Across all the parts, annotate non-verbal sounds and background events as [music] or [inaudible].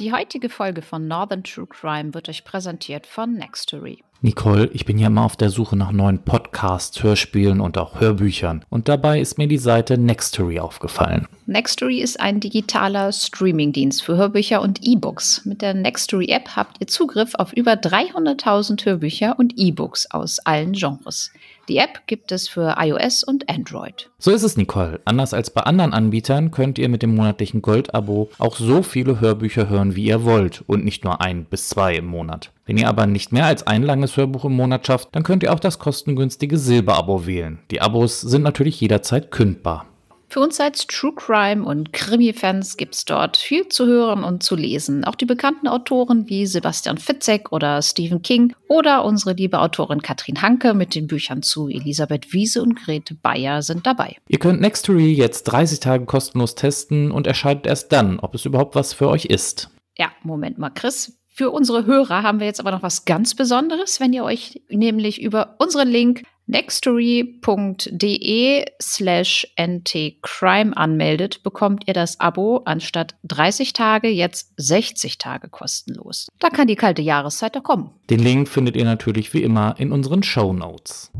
Die heutige Folge von Northern True Crime wird euch präsentiert von Nextory. Nicole, ich bin ja immer auf der Suche nach neuen Podcasts, Hörspielen und auch Hörbüchern. Und dabei ist mir die Seite Nextory aufgefallen. Nextory ist ein digitaler Streamingdienst für Hörbücher und E-Books. Mit der Nextory-App habt ihr Zugriff auf über 300.000 Hörbücher und E-Books aus allen Genres. Die App gibt es für iOS und Android. So ist es, Nicole. Anders als bei anderen Anbietern könnt ihr mit dem monatlichen Gold-Abo auch so viele Hörbücher hören, wie ihr wollt und nicht nur ein bis zwei im Monat. Wenn ihr aber nicht mehr als ein langes Hörbuch im Monat schafft, dann könnt ihr auch das kostengünstige Silber-Abo wählen. Die Abos sind natürlich jederzeit kündbar. Für uns als True Crime und Krimi-Fans gibt es dort viel zu hören und zu lesen. Auch die bekannten Autoren wie Sebastian Fitzek oder Stephen King oder unsere liebe Autorin Katrin Hanke mit den Büchern zu Elisabeth Wiese und Grete Bayer sind dabei. Ihr könnt Nextory jetzt 30 Tage kostenlos testen und erscheidet erst dann, ob es überhaupt was für euch ist. Ja, Moment mal, Chris. Für unsere Hörer haben wir jetzt aber noch was ganz Besonderes, wenn ihr euch nämlich über unseren Link nextory.de slash ntcrime anmeldet, bekommt ihr das Abo anstatt 30 Tage jetzt 60 Tage kostenlos. Da kann die kalte Jahreszeit doch kommen. Den Link findet ihr natürlich wie immer in unseren Show Notes.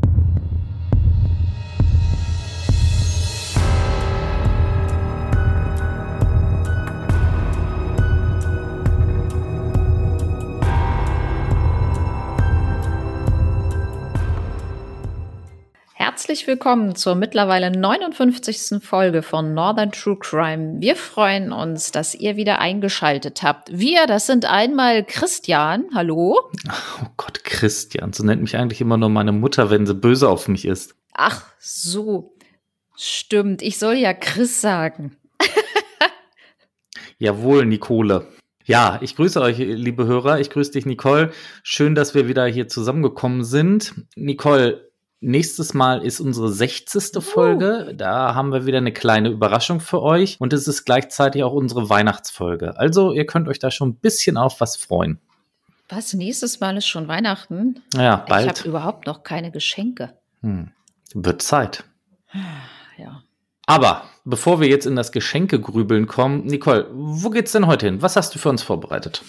Herzlich willkommen zur mittlerweile 59. Folge von Northern True Crime. Wir freuen uns, dass ihr wieder eingeschaltet habt. Wir, das sind einmal Christian. Hallo. Oh Gott, Christian. So nennt mich eigentlich immer nur meine Mutter, wenn sie böse auf mich ist. Ach so. Stimmt. Ich soll ja Chris sagen. [laughs] Jawohl, Nicole. Ja, ich grüße euch, liebe Hörer. Ich grüße dich, Nicole. Schön, dass wir wieder hier zusammengekommen sind. Nicole, Nächstes Mal ist unsere 60. Folge. Da haben wir wieder eine kleine Überraschung für euch. Und es ist gleichzeitig auch unsere Weihnachtsfolge. Also ihr könnt euch da schon ein bisschen auf was freuen. Was? Nächstes Mal ist schon Weihnachten? Ja, bald. Ich habe überhaupt noch keine Geschenke. Hm. Wird Zeit. Ja. Aber bevor wir jetzt in das Geschenkegrübeln kommen, Nicole, wo geht's denn heute hin? Was hast du für uns vorbereitet?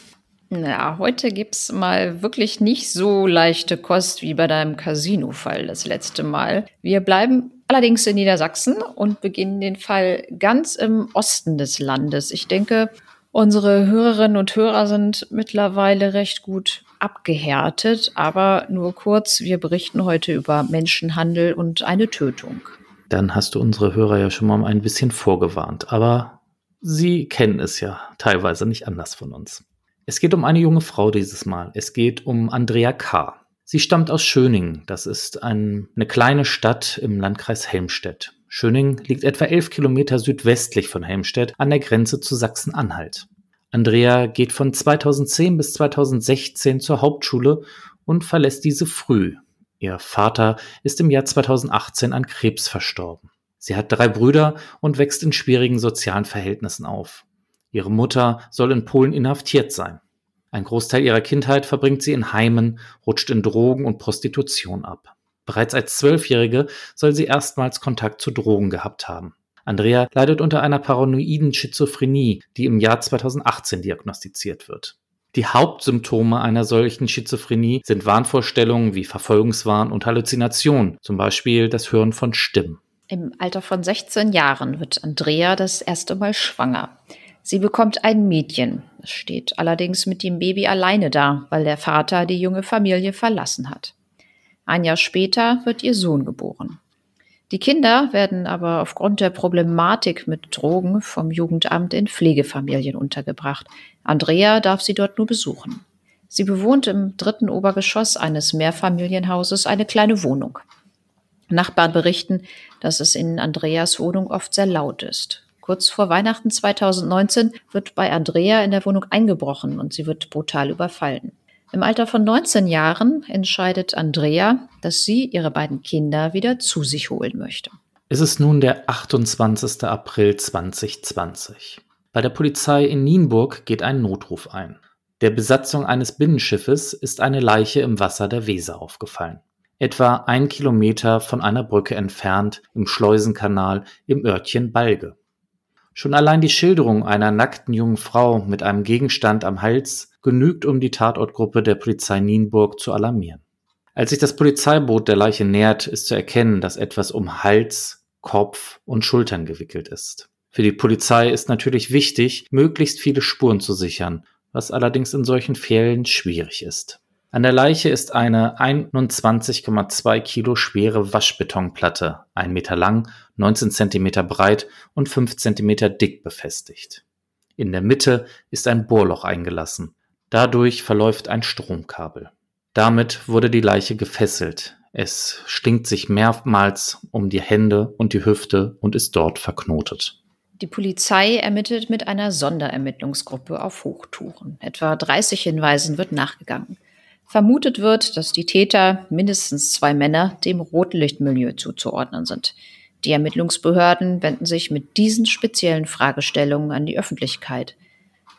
Ja, heute gibt's mal wirklich nicht so leichte Kost wie bei deinem Casino-Fall das letzte Mal. Wir bleiben allerdings in Niedersachsen und beginnen den Fall ganz im Osten des Landes. Ich denke, unsere Hörerinnen und Hörer sind mittlerweile recht gut abgehärtet, aber nur kurz, wir berichten heute über Menschenhandel und eine Tötung. Dann hast du unsere Hörer ja schon mal ein bisschen vorgewarnt, aber sie kennen es ja teilweise nicht anders von uns. Es geht um eine junge Frau dieses Mal. Es geht um Andrea K. Sie stammt aus Schöning. Das ist ein, eine kleine Stadt im Landkreis Helmstedt. Schöning liegt etwa elf Kilometer südwestlich von Helmstedt an der Grenze zu Sachsen-Anhalt. Andrea geht von 2010 bis 2016 zur Hauptschule und verlässt diese früh. Ihr Vater ist im Jahr 2018 an Krebs verstorben. Sie hat drei Brüder und wächst in schwierigen sozialen Verhältnissen auf. Ihre Mutter soll in Polen inhaftiert sein. Ein Großteil ihrer Kindheit verbringt sie in Heimen, rutscht in Drogen und Prostitution ab. Bereits als Zwölfjährige soll sie erstmals Kontakt zu Drogen gehabt haben. Andrea leidet unter einer paranoiden Schizophrenie, die im Jahr 2018 diagnostiziert wird. Die Hauptsymptome einer solchen Schizophrenie sind Wahnvorstellungen wie Verfolgungswahn und Halluzination, zum Beispiel das Hören von Stimmen. Im Alter von 16 Jahren wird Andrea das erste Mal schwanger. Sie bekommt ein Mädchen. Es steht allerdings mit dem Baby alleine da, weil der Vater die junge Familie verlassen hat. Ein Jahr später wird ihr Sohn geboren. Die Kinder werden aber aufgrund der Problematik mit Drogen vom Jugendamt in Pflegefamilien untergebracht. Andrea darf sie dort nur besuchen. Sie bewohnt im dritten Obergeschoss eines Mehrfamilienhauses eine kleine Wohnung. Nachbarn berichten, dass es in Andreas Wohnung oft sehr laut ist. Kurz vor Weihnachten 2019 wird bei Andrea in der Wohnung eingebrochen und sie wird brutal überfallen. Im Alter von 19 Jahren entscheidet Andrea, dass sie ihre beiden Kinder wieder zu sich holen möchte. Es ist nun der 28. April 2020. Bei der Polizei in Nienburg geht ein Notruf ein. Der Besatzung eines Binnenschiffes ist eine Leiche im Wasser der Weser aufgefallen. Etwa ein Kilometer von einer Brücke entfernt im Schleusenkanal im Örtchen Balge. Schon allein die Schilderung einer nackten jungen Frau mit einem Gegenstand am Hals genügt, um die Tatortgruppe der Polizei Nienburg zu alarmieren. Als sich das Polizeiboot der Leiche nähert, ist zu erkennen, dass etwas um Hals, Kopf und Schultern gewickelt ist. Für die Polizei ist natürlich wichtig, möglichst viele Spuren zu sichern, was allerdings in solchen Fällen schwierig ist. An der Leiche ist eine 21,2 Kilo schwere Waschbetonplatte, 1 Meter lang, 19 Zentimeter breit und 5 Zentimeter dick befestigt. In der Mitte ist ein Bohrloch eingelassen. Dadurch verläuft ein Stromkabel. Damit wurde die Leiche gefesselt. Es stinkt sich mehrmals um die Hände und die Hüfte und ist dort verknotet. Die Polizei ermittelt mit einer Sonderermittlungsgruppe auf Hochtouren. Etwa 30 Hinweisen wird nachgegangen. Vermutet wird, dass die Täter, mindestens zwei Männer, dem Rotlichtmilieu zuzuordnen sind. Die Ermittlungsbehörden wenden sich mit diesen speziellen Fragestellungen an die Öffentlichkeit.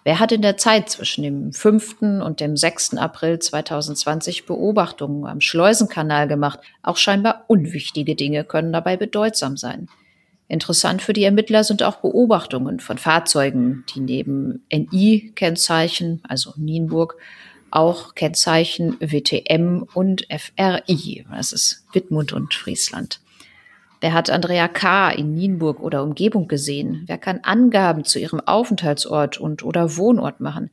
Wer hat in der Zeit zwischen dem 5. und dem 6. April 2020 Beobachtungen am Schleusenkanal gemacht? Auch scheinbar unwichtige Dinge können dabei bedeutsam sein. Interessant für die Ermittler sind auch Beobachtungen von Fahrzeugen, die neben NI-Kennzeichen, also Nienburg, auch Kennzeichen WTM und FRI. Das ist Wittmund und Friesland. Wer hat Andrea K. in Nienburg oder Umgebung gesehen? Wer kann Angaben zu ihrem Aufenthaltsort und oder Wohnort machen?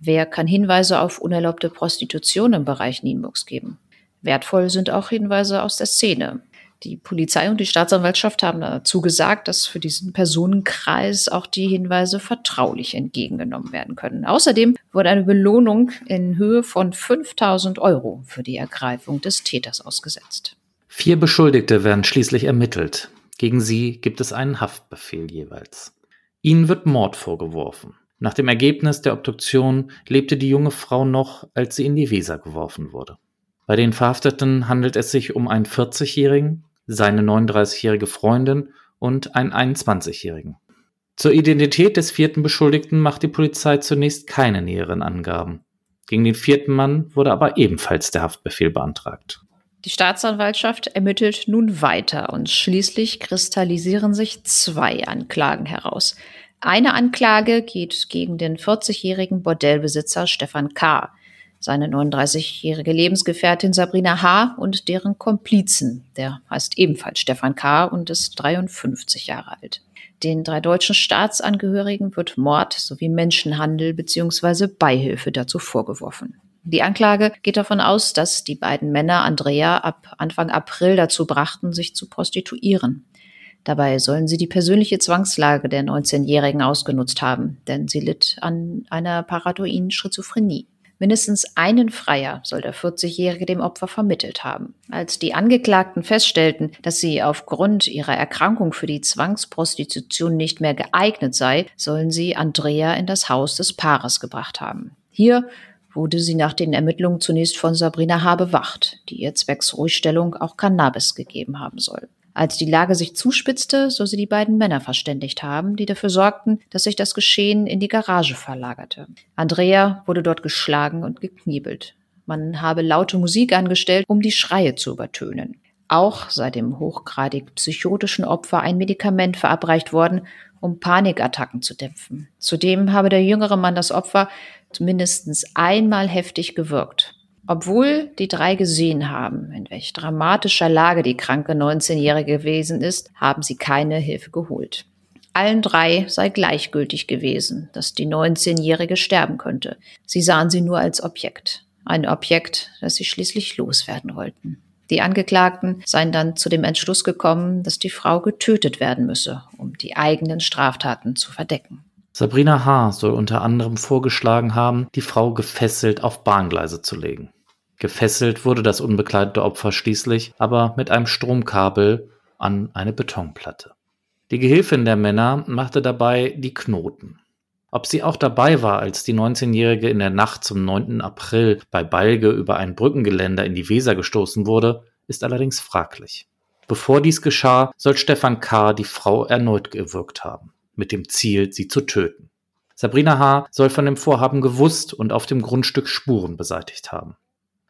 Wer kann Hinweise auf unerlaubte Prostitution im Bereich Nienburgs geben? Wertvoll sind auch Hinweise aus der Szene. Die Polizei und die Staatsanwaltschaft haben dazu gesagt, dass für diesen Personenkreis auch die Hinweise vertraulich entgegengenommen werden können. Außerdem wurde eine Belohnung in Höhe von 5000 Euro für die Ergreifung des Täters ausgesetzt. Vier Beschuldigte werden schließlich ermittelt. Gegen sie gibt es einen Haftbefehl jeweils. Ihnen wird Mord vorgeworfen. Nach dem Ergebnis der Obduktion lebte die junge Frau noch, als sie in die Weser geworfen wurde. Bei den Verhafteten handelt es sich um einen 40-Jährigen, seine 39-jährige Freundin und einen 21-jährigen. Zur Identität des vierten Beschuldigten macht die Polizei zunächst keine näheren Angaben. Gegen den vierten Mann wurde aber ebenfalls der Haftbefehl beantragt. Die Staatsanwaltschaft ermittelt nun weiter und schließlich kristallisieren sich zwei Anklagen heraus. Eine Anklage geht gegen den 40-jährigen Bordellbesitzer Stefan K., seine 39-jährige Lebensgefährtin Sabrina H. und deren Komplizen. Der heißt ebenfalls Stefan K. und ist 53 Jahre alt. Den drei deutschen Staatsangehörigen wird Mord sowie Menschenhandel bzw. Beihilfe dazu vorgeworfen. Die Anklage geht davon aus, dass die beiden Männer Andrea ab Anfang April dazu brachten, sich zu prostituieren. Dabei sollen sie die persönliche Zwangslage der 19-Jährigen ausgenutzt haben, denn sie litt an einer paranoiden Schizophrenie. Mindestens einen Freier soll der 40-Jährige dem Opfer vermittelt haben. Als die Angeklagten feststellten, dass sie aufgrund ihrer Erkrankung für die Zwangsprostitution nicht mehr geeignet sei, sollen sie Andrea in das Haus des Paares gebracht haben. Hier wurde sie nach den Ermittlungen zunächst von Sabrina H. bewacht, die ihr zwecks Ruhigstellung auch Cannabis gegeben haben soll. Als die Lage sich zuspitzte, so sie die beiden Männer verständigt haben, die dafür sorgten, dass sich das Geschehen in die Garage verlagerte. Andrea wurde dort geschlagen und gekniebelt. Man habe laute Musik angestellt, um die Schreie zu übertönen. Auch sei dem hochgradig psychotischen Opfer ein Medikament verabreicht worden, um Panikattacken zu dämpfen. Zudem habe der jüngere Mann das Opfer mindestens einmal heftig gewirkt. Obwohl die drei gesehen haben, in welch dramatischer Lage die kranke 19-Jährige gewesen ist, haben sie keine Hilfe geholt. Allen drei sei gleichgültig gewesen, dass die 19-Jährige sterben könnte. Sie sahen sie nur als Objekt. Ein Objekt, das sie schließlich loswerden wollten. Die Angeklagten seien dann zu dem Entschluss gekommen, dass die Frau getötet werden müsse, um die eigenen Straftaten zu verdecken. Sabrina H. soll unter anderem vorgeschlagen haben, die Frau gefesselt auf Bahngleise zu legen. Gefesselt wurde das unbekleidete Opfer schließlich aber mit einem Stromkabel an eine Betonplatte. Die Gehilfin der Männer machte dabei die Knoten. Ob sie auch dabei war, als die 19-Jährige in der Nacht zum 9. April bei Balge über ein Brückengeländer in die Weser gestoßen wurde, ist allerdings fraglich. Bevor dies geschah, soll Stefan K. die Frau erneut gewürgt haben, mit dem Ziel, sie zu töten. Sabrina H. soll von dem Vorhaben gewusst und auf dem Grundstück Spuren beseitigt haben.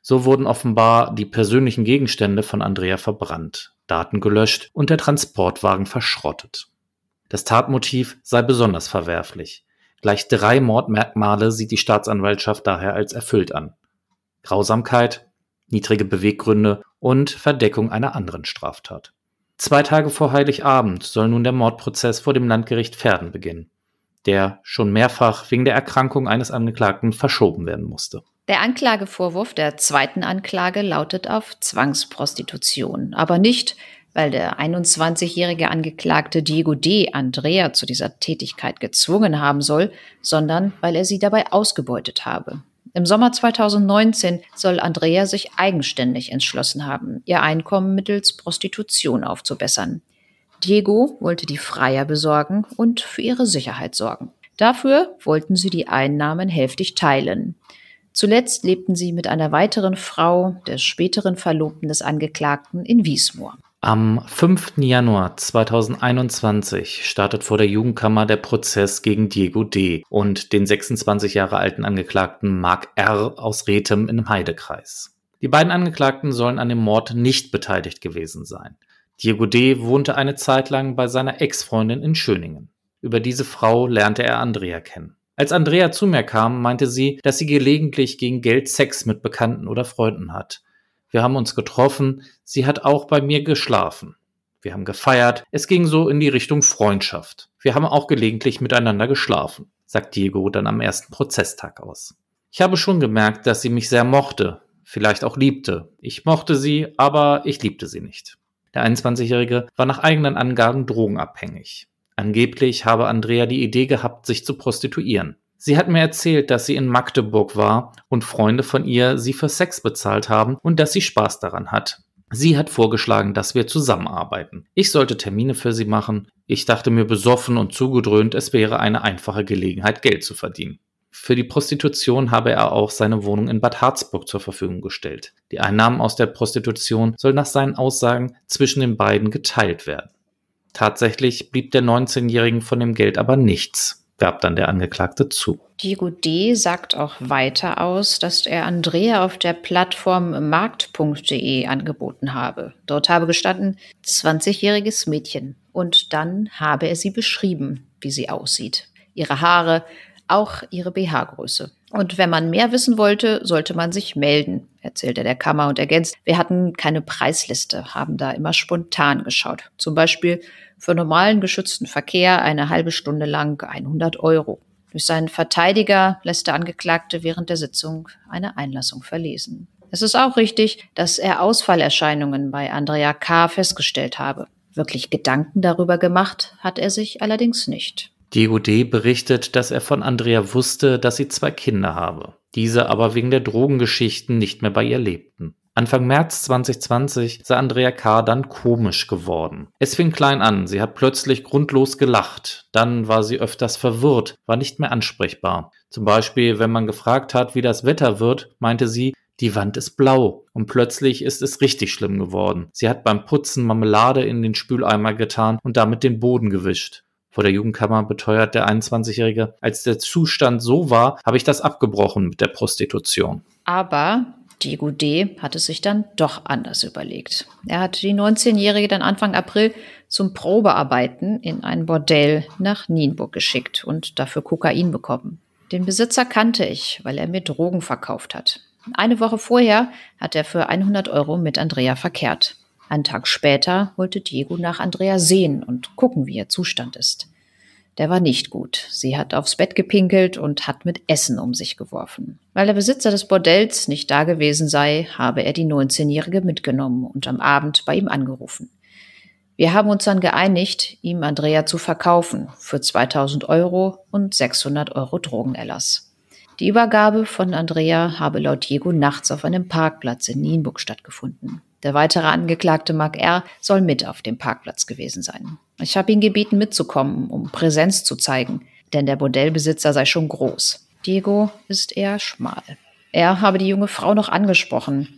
So wurden offenbar die persönlichen Gegenstände von Andrea verbrannt, Daten gelöscht und der Transportwagen verschrottet. Das Tatmotiv sei besonders verwerflich. Gleich drei Mordmerkmale sieht die Staatsanwaltschaft daher als erfüllt an. Grausamkeit, niedrige Beweggründe und Verdeckung einer anderen Straftat. Zwei Tage vor Heiligabend soll nun der Mordprozess vor dem Landgericht Verden beginnen, der schon mehrfach wegen der Erkrankung eines Angeklagten verschoben werden musste. Der Anklagevorwurf der zweiten Anklage lautet auf Zwangsprostitution, aber nicht, weil der 21-jährige Angeklagte Diego D. Andrea zu dieser Tätigkeit gezwungen haben soll, sondern weil er sie dabei ausgebeutet habe. Im Sommer 2019 soll Andrea sich eigenständig entschlossen haben, ihr Einkommen mittels Prostitution aufzubessern. Diego wollte die Freier besorgen und für ihre Sicherheit sorgen. Dafür wollten sie die Einnahmen hälftig teilen. Zuletzt lebten sie mit einer weiteren Frau, des späteren Verlobten des Angeklagten, in Wiesmoor. Am 5. Januar 2021 startet vor der Jugendkammer der Prozess gegen Diego D. und den 26 Jahre alten Angeklagten Mark R. aus Rethem im Heidekreis. Die beiden Angeklagten sollen an dem Mord nicht beteiligt gewesen sein. Diego D. wohnte eine Zeit lang bei seiner Ex-Freundin in Schöningen. Über diese Frau lernte er Andrea kennen. Als Andrea zu mir kam, meinte sie, dass sie gelegentlich gegen Geld Sex mit Bekannten oder Freunden hat. Wir haben uns getroffen. Sie hat auch bei mir geschlafen. Wir haben gefeiert. Es ging so in die Richtung Freundschaft. Wir haben auch gelegentlich miteinander geschlafen, sagt Diego dann am ersten Prozesstag aus. Ich habe schon gemerkt, dass sie mich sehr mochte, vielleicht auch liebte. Ich mochte sie, aber ich liebte sie nicht. Der 21-Jährige war nach eigenen Angaben drogenabhängig. Angeblich habe Andrea die Idee gehabt, sich zu prostituieren. Sie hat mir erzählt, dass sie in Magdeburg war und Freunde von ihr sie für Sex bezahlt haben und dass sie Spaß daran hat. Sie hat vorgeschlagen, dass wir zusammenarbeiten. Ich sollte Termine für sie machen. Ich dachte mir besoffen und zugedröhnt, es wäre eine einfache Gelegenheit, Geld zu verdienen. Für die Prostitution habe er auch seine Wohnung in Bad Harzburg zur Verfügung gestellt. Die Einnahmen aus der Prostitution soll nach seinen Aussagen zwischen den beiden geteilt werden. Tatsächlich blieb der 19-Jährigen von dem Geld aber nichts gab dann der Angeklagte zu. Diego D. sagt auch weiter aus, dass er Andrea auf der Plattform markt.de angeboten habe. Dort habe gestanden 20-jähriges Mädchen und dann habe er sie beschrieben, wie sie aussieht. Ihre Haare, auch ihre BH-Größe. Und wenn man mehr wissen wollte, sollte man sich melden, erzählt er der Kammer und ergänzt, wir hatten keine Preisliste, haben da immer spontan geschaut. Zum Beispiel für normalen geschützten Verkehr eine halbe Stunde lang 100 Euro. Durch seinen Verteidiger lässt der Angeklagte während der Sitzung eine Einlassung verlesen. Es ist auch richtig, dass er Ausfallerscheinungen bei Andrea K. festgestellt habe. Wirklich Gedanken darüber gemacht hat er sich allerdings nicht. Diego D. berichtet, dass er von Andrea wusste, dass sie zwei Kinder habe, diese aber wegen der Drogengeschichten nicht mehr bei ihr lebten. Anfang März 2020 sei Andrea K. dann komisch geworden. Es fing klein an, sie hat plötzlich grundlos gelacht. Dann war sie öfters verwirrt, war nicht mehr ansprechbar. Zum Beispiel, wenn man gefragt hat, wie das Wetter wird, meinte sie, die Wand ist blau und plötzlich ist es richtig schlimm geworden. Sie hat beim Putzen Marmelade in den Spüleimer getan und damit den Boden gewischt. Vor der Jugendkammer beteuert der 21-Jährige, als der Zustand so war, habe ich das abgebrochen mit der Prostitution. Aber Diego D. hatte sich dann doch anders überlegt. Er hat die 19-Jährige dann Anfang April zum Probearbeiten in ein Bordell nach Nienburg geschickt und dafür Kokain bekommen. Den Besitzer kannte ich, weil er mir Drogen verkauft hat. Eine Woche vorher hat er für 100 Euro mit Andrea verkehrt. Einen Tag später wollte Diego nach Andrea sehen und gucken, wie ihr Zustand ist der war nicht gut. Sie hat aufs Bett gepinkelt und hat mit Essen um sich geworfen. Weil der Besitzer des Bordells nicht da gewesen sei, habe er die 19-Jährige mitgenommen und am Abend bei ihm angerufen. Wir haben uns dann geeinigt, ihm Andrea zu verkaufen für 2000 Euro und 600 Euro Drogenerlass. Die Übergabe von Andrea habe laut Diego nachts auf einem Parkplatz in Nienburg stattgefunden. Der weitere Angeklagte Mark R. soll mit auf dem Parkplatz gewesen sein. Ich habe ihn gebeten, mitzukommen, um Präsenz zu zeigen, denn der Bordellbesitzer sei schon groß. Diego ist eher schmal. Er habe die junge Frau noch angesprochen.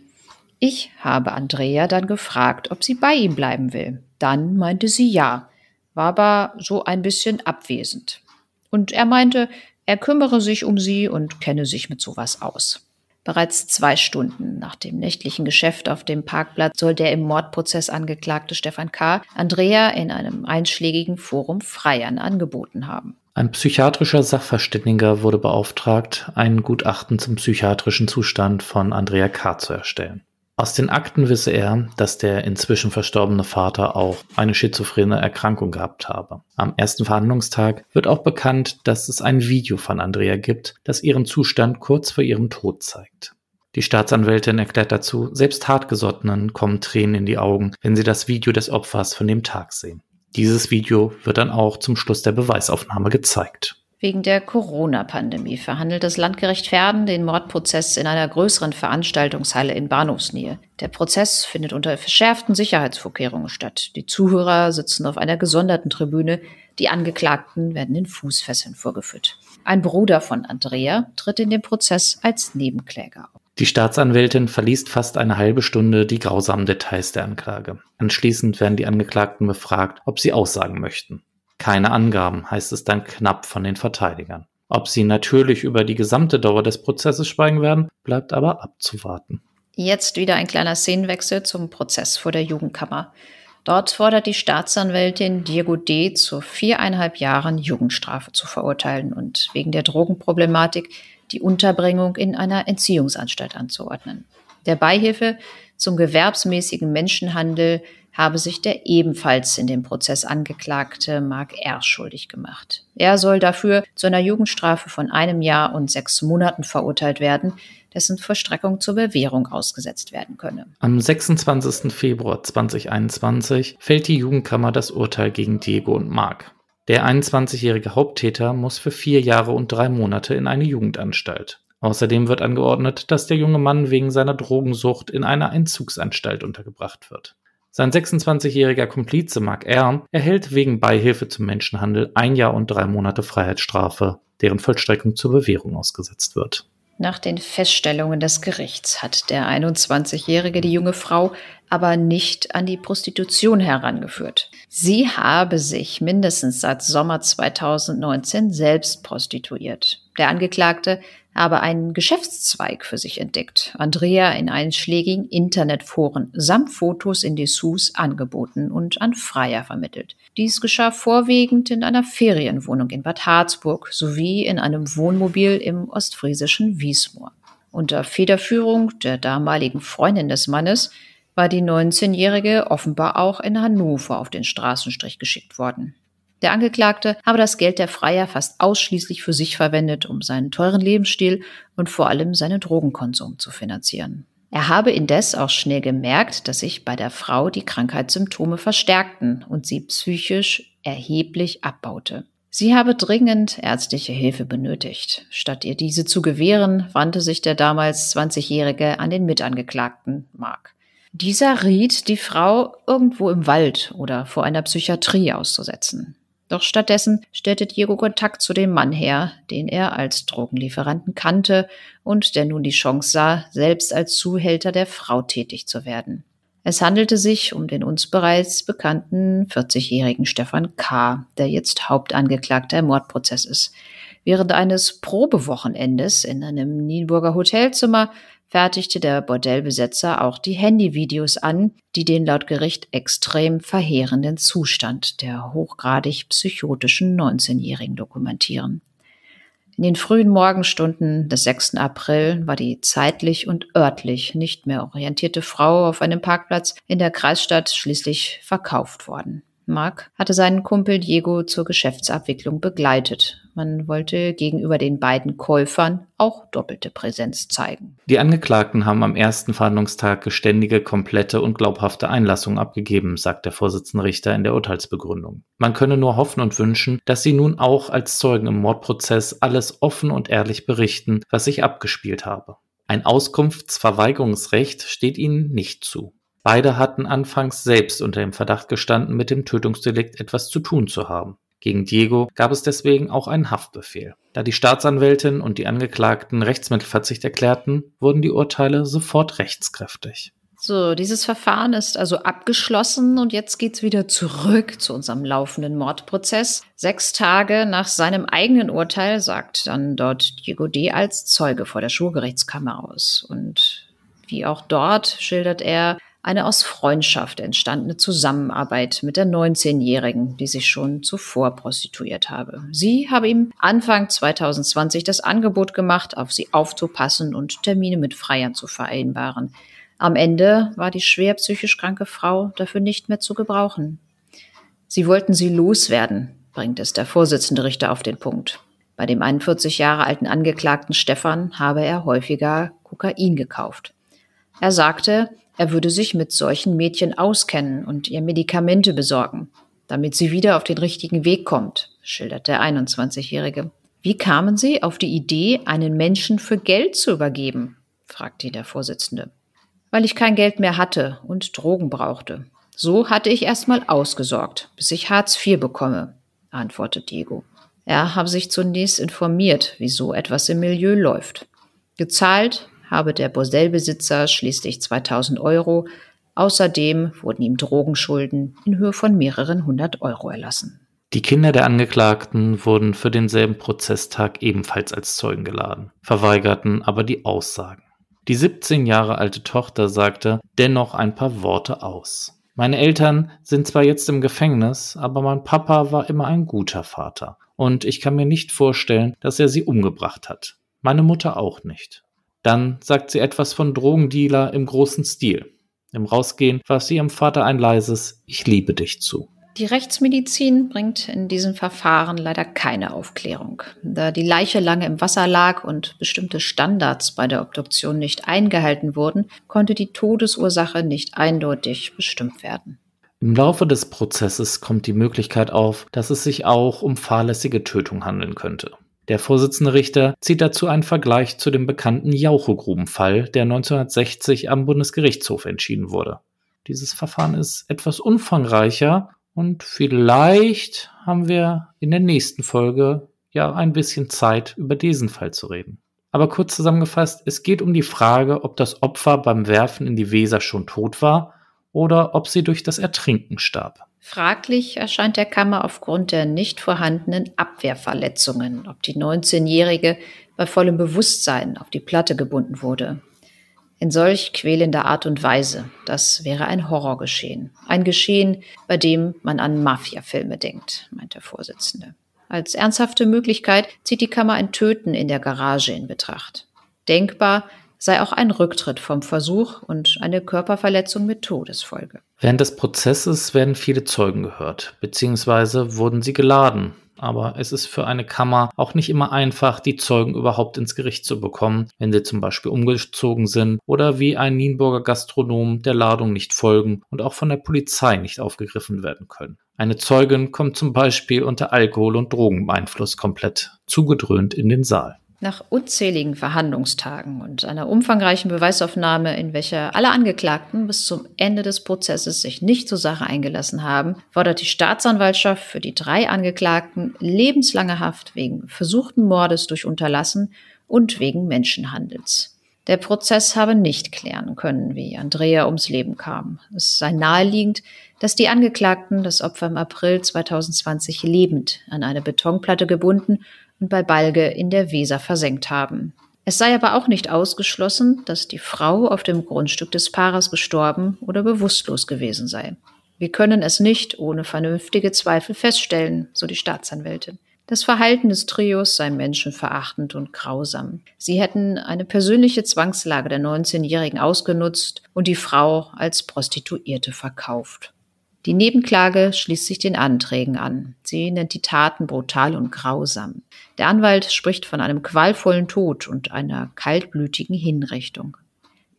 Ich habe Andrea dann gefragt, ob sie bei ihm bleiben will. Dann meinte sie ja, war aber so ein bisschen abwesend. Und er meinte, er kümmere sich um sie und kenne sich mit sowas aus. Bereits zwei Stunden nach dem nächtlichen Geschäft auf dem Parkplatz soll der im Mordprozess angeklagte Stefan K. Andrea in einem einschlägigen Forum Freiern angeboten haben. Ein psychiatrischer Sachverständiger wurde beauftragt, ein Gutachten zum psychiatrischen Zustand von Andrea K. zu erstellen. Aus den Akten wisse er, dass der inzwischen verstorbene Vater auch eine schizophrene Erkrankung gehabt habe. Am ersten Verhandlungstag wird auch bekannt, dass es ein Video von Andrea gibt, das ihren Zustand kurz vor ihrem Tod zeigt. Die Staatsanwältin erklärt dazu, selbst Hartgesottenen kommen Tränen in die Augen, wenn sie das Video des Opfers von dem Tag sehen. Dieses Video wird dann auch zum Schluss der Beweisaufnahme gezeigt. Wegen der Corona-Pandemie verhandelt das Landgericht Verden den Mordprozess in einer größeren Veranstaltungshalle in Bahnhofsnähe. Der Prozess findet unter verschärften Sicherheitsvorkehrungen statt. Die Zuhörer sitzen auf einer gesonderten Tribüne, die Angeklagten werden in Fußfesseln vorgeführt. Ein Bruder von Andrea tritt in dem Prozess als Nebenkläger auf. Die Staatsanwältin verliest fast eine halbe Stunde die grausamen Details der Anklage. Anschließend werden die Angeklagten befragt, ob sie aussagen möchten. Keine Angaben, heißt es dann knapp von den Verteidigern. Ob sie natürlich über die gesamte Dauer des Prozesses schweigen werden, bleibt aber abzuwarten. Jetzt wieder ein kleiner Szenenwechsel zum Prozess vor der Jugendkammer. Dort fordert die Staatsanwältin Diego D. zu viereinhalb Jahren Jugendstrafe zu verurteilen und wegen der Drogenproblematik die Unterbringung in einer Entziehungsanstalt anzuordnen. Der Beihilfe zum gewerbsmäßigen Menschenhandel habe sich der ebenfalls in dem Prozess angeklagte Mark R. schuldig gemacht. Er soll dafür zu einer Jugendstrafe von einem Jahr und sechs Monaten verurteilt werden, dessen Vollstreckung zur Bewährung ausgesetzt werden könne. Am 26. Februar 2021 fällt die Jugendkammer das Urteil gegen Diego und Mark. Der 21-jährige Haupttäter muss für vier Jahre und drei Monate in eine Jugendanstalt. Außerdem wird angeordnet, dass der junge Mann wegen seiner Drogensucht in einer Entzugsanstalt untergebracht wird. Sein 26-jähriger Komplize Mark R. erhält wegen Beihilfe zum Menschenhandel ein Jahr und drei Monate Freiheitsstrafe, deren Vollstreckung zur Bewährung ausgesetzt wird. Nach den Feststellungen des Gerichts hat der 21-Jährige die junge Frau aber nicht an die Prostitution herangeführt. Sie habe sich mindestens seit Sommer 2019 selbst prostituiert. Der Angeklagte habe einen Geschäftszweig für sich entdeckt, Andrea in einschlägigen Internetforen samt Fotos in Dessous angeboten und an Freier vermittelt. Dies geschah vorwiegend in einer Ferienwohnung in Bad Harzburg sowie in einem Wohnmobil im ostfriesischen Wiesmoor. Unter Federführung der damaligen Freundin des Mannes war die 19-Jährige offenbar auch in Hannover auf den Straßenstrich geschickt worden. Der Angeklagte habe das Geld der Freier fast ausschließlich für sich verwendet, um seinen teuren Lebensstil und vor allem seinen Drogenkonsum zu finanzieren. Er habe indes auch schnell gemerkt, dass sich bei der Frau die Krankheitssymptome verstärkten und sie psychisch erheblich abbaute. Sie habe dringend ärztliche Hilfe benötigt. Statt ihr diese zu gewähren, wandte sich der damals 20-Jährige an den Mitangeklagten Mark. Dieser riet, die Frau irgendwo im Wald oder vor einer Psychiatrie auszusetzen. Doch stattdessen stellte Diego Kontakt zu dem Mann her, den er als Drogenlieferanten kannte und der nun die Chance sah, selbst als Zuhälter der Frau tätig zu werden. Es handelte sich um den uns bereits bekannten 40-jährigen Stefan K., der jetzt Hauptangeklagter im Mordprozess ist. Während eines Probewochenendes in einem Nienburger Hotelzimmer fertigte der Bordellbesetzer auch die Handyvideos an, die den laut Gericht extrem verheerenden Zustand der hochgradig psychotischen 19-Jährigen dokumentieren. In den frühen Morgenstunden des 6. April war die zeitlich und örtlich nicht mehr orientierte Frau auf einem Parkplatz in der Kreisstadt schließlich verkauft worden. Mark hatte seinen Kumpel Diego zur Geschäftsabwicklung begleitet. Man wollte gegenüber den beiden Käufern auch doppelte Präsenz zeigen. Die Angeklagten haben am ersten Verhandlungstag geständige, komplette und glaubhafte Einlassungen abgegeben, sagt der Vorsitzende Richter in der Urteilsbegründung. Man könne nur hoffen und wünschen, dass sie nun auch als Zeugen im Mordprozess alles offen und ehrlich berichten, was sich abgespielt habe. Ein Auskunftsverweigerungsrecht steht ihnen nicht zu. Beide hatten anfangs selbst unter dem Verdacht gestanden, mit dem Tötungsdelikt etwas zu tun zu haben. Gegen Diego gab es deswegen auch einen Haftbefehl. Da die Staatsanwältin und die Angeklagten Rechtsmittelverzicht erklärten, wurden die Urteile sofort rechtskräftig. So, dieses Verfahren ist also abgeschlossen und jetzt geht's wieder zurück zu unserem laufenden Mordprozess. Sechs Tage nach seinem eigenen Urteil sagt dann dort Diego D. als Zeuge vor der Schwurgerichtskammer aus. Und wie auch dort schildert er eine aus Freundschaft entstandene Zusammenarbeit mit der 19-Jährigen, die sich schon zuvor prostituiert habe. Sie habe ihm Anfang 2020 das Angebot gemacht, auf sie aufzupassen und Termine mit Freiern zu vereinbaren. Am Ende war die schwer psychisch kranke Frau dafür nicht mehr zu gebrauchen. Sie wollten sie loswerden, bringt es der Vorsitzende Richter auf den Punkt. Bei dem 41 Jahre alten Angeklagten Stefan habe er häufiger Kokain gekauft. Er sagte, er würde sich mit solchen Mädchen auskennen und ihr Medikamente besorgen, damit sie wieder auf den richtigen Weg kommt, schildert der 21-Jährige. Wie kamen Sie auf die Idee, einen Menschen für Geld zu übergeben? fragte der Vorsitzende weil ich kein Geld mehr hatte und Drogen brauchte. So hatte ich erstmal ausgesorgt, bis ich Hartz IV bekomme, antwortet Diego. Er habe sich zunächst informiert, wie so etwas im Milieu läuft. Gezahlt habe der Bordellbesitzer schließlich 2000 Euro. Außerdem wurden ihm Drogenschulden in Höhe von mehreren hundert Euro erlassen. Die Kinder der Angeklagten wurden für denselben Prozesstag ebenfalls als Zeugen geladen, verweigerten aber die Aussagen. Die 17 Jahre alte Tochter sagte dennoch ein paar Worte aus. Meine Eltern sind zwar jetzt im Gefängnis, aber mein Papa war immer ein guter Vater. Und ich kann mir nicht vorstellen, dass er sie umgebracht hat. Meine Mutter auch nicht. Dann sagt sie etwas von Drogendealer im großen Stil. Im Rausgehen warf sie ihrem Vater ein leises Ich liebe dich zu. Die Rechtsmedizin bringt in diesem Verfahren leider keine Aufklärung. Da die Leiche lange im Wasser lag und bestimmte Standards bei der Obduktion nicht eingehalten wurden, konnte die Todesursache nicht eindeutig bestimmt werden. Im Laufe des Prozesses kommt die Möglichkeit auf, dass es sich auch um fahrlässige Tötung handeln könnte. Der Vorsitzende Richter zieht dazu einen Vergleich zu dem bekannten Jauchegrubenfall, der 1960 am Bundesgerichtshof entschieden wurde. Dieses Verfahren ist etwas umfangreicher und vielleicht haben wir in der nächsten Folge ja ein bisschen Zeit, über diesen Fall zu reden. Aber kurz zusammengefasst, es geht um die Frage, ob das Opfer beim Werfen in die Weser schon tot war oder ob sie durch das Ertrinken starb. Fraglich erscheint der Kammer aufgrund der nicht vorhandenen Abwehrverletzungen, ob die 19-Jährige bei vollem Bewusstsein auf die Platte gebunden wurde in solch quälender Art und Weise. Das wäre ein Horrorgeschehen. Ein Geschehen, bei dem man an Mafiafilme denkt, meint der Vorsitzende. Als ernsthafte Möglichkeit zieht die Kammer ein Töten in der Garage in Betracht. Denkbar sei auch ein Rücktritt vom Versuch und eine Körperverletzung mit Todesfolge. Während des Prozesses werden viele Zeugen gehört, beziehungsweise wurden sie geladen, aber es ist für eine Kammer auch nicht immer einfach, die Zeugen überhaupt ins Gericht zu bekommen, wenn sie zum Beispiel umgezogen sind oder wie ein Nienburger Gastronom der Ladung nicht folgen und auch von der Polizei nicht aufgegriffen werden können. Eine Zeugin kommt zum Beispiel unter Alkohol- und Drogeneinfluss komplett zugedröhnt in den Saal. Nach unzähligen Verhandlungstagen und einer umfangreichen Beweisaufnahme, in welcher alle Angeklagten bis zum Ende des Prozesses sich nicht zur Sache eingelassen haben, fordert die Staatsanwaltschaft für die drei Angeklagten lebenslange Haft wegen versuchten Mordes durch Unterlassen und wegen Menschenhandels. Der Prozess habe nicht klären können, wie Andrea ums Leben kam. Es sei naheliegend, dass die Angeklagten das Opfer im April 2020 lebend an eine Betonplatte gebunden und bei Balge in der Weser versenkt haben. Es sei aber auch nicht ausgeschlossen, dass die Frau auf dem Grundstück des Paares gestorben oder bewusstlos gewesen sei. Wir können es nicht ohne vernünftige Zweifel feststellen, so die Staatsanwältin. Das Verhalten des Trios sei menschenverachtend und grausam. Sie hätten eine persönliche Zwangslage der 19-Jährigen ausgenutzt und die Frau als Prostituierte verkauft. Die Nebenklage schließt sich den Anträgen an. Sie nennt die Taten brutal und grausam. Der Anwalt spricht von einem qualvollen Tod und einer kaltblütigen Hinrichtung.